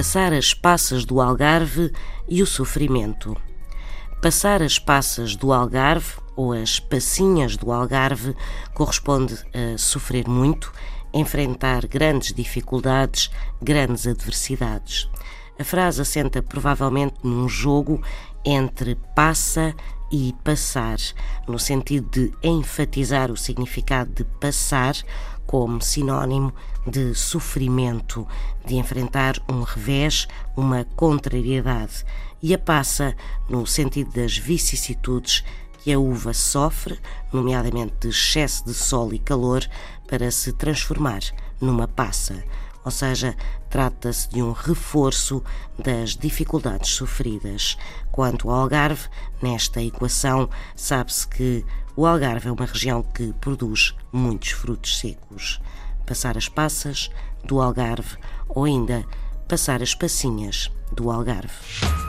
Passar as passas do Algarve e o sofrimento. Passar as passas do Algarve ou as passinhas do Algarve corresponde a sofrer muito, enfrentar grandes dificuldades, grandes adversidades. A frase assenta provavelmente num jogo entre passa e passar, no sentido de enfatizar o significado de passar como sinónimo de sofrimento, de enfrentar um revés, uma contrariedade, e a passa no sentido das vicissitudes que a uva sofre, nomeadamente de excesso de sol e calor, para se transformar numa passa ou seja, trata-se de um reforço das dificuldades sofridas. Quanto ao Algarve, nesta equação, sabe-se que o Algarve é uma região que produz muitos frutos secos. Passar as passas do Algarve ou ainda passar as passinhas do Algarve.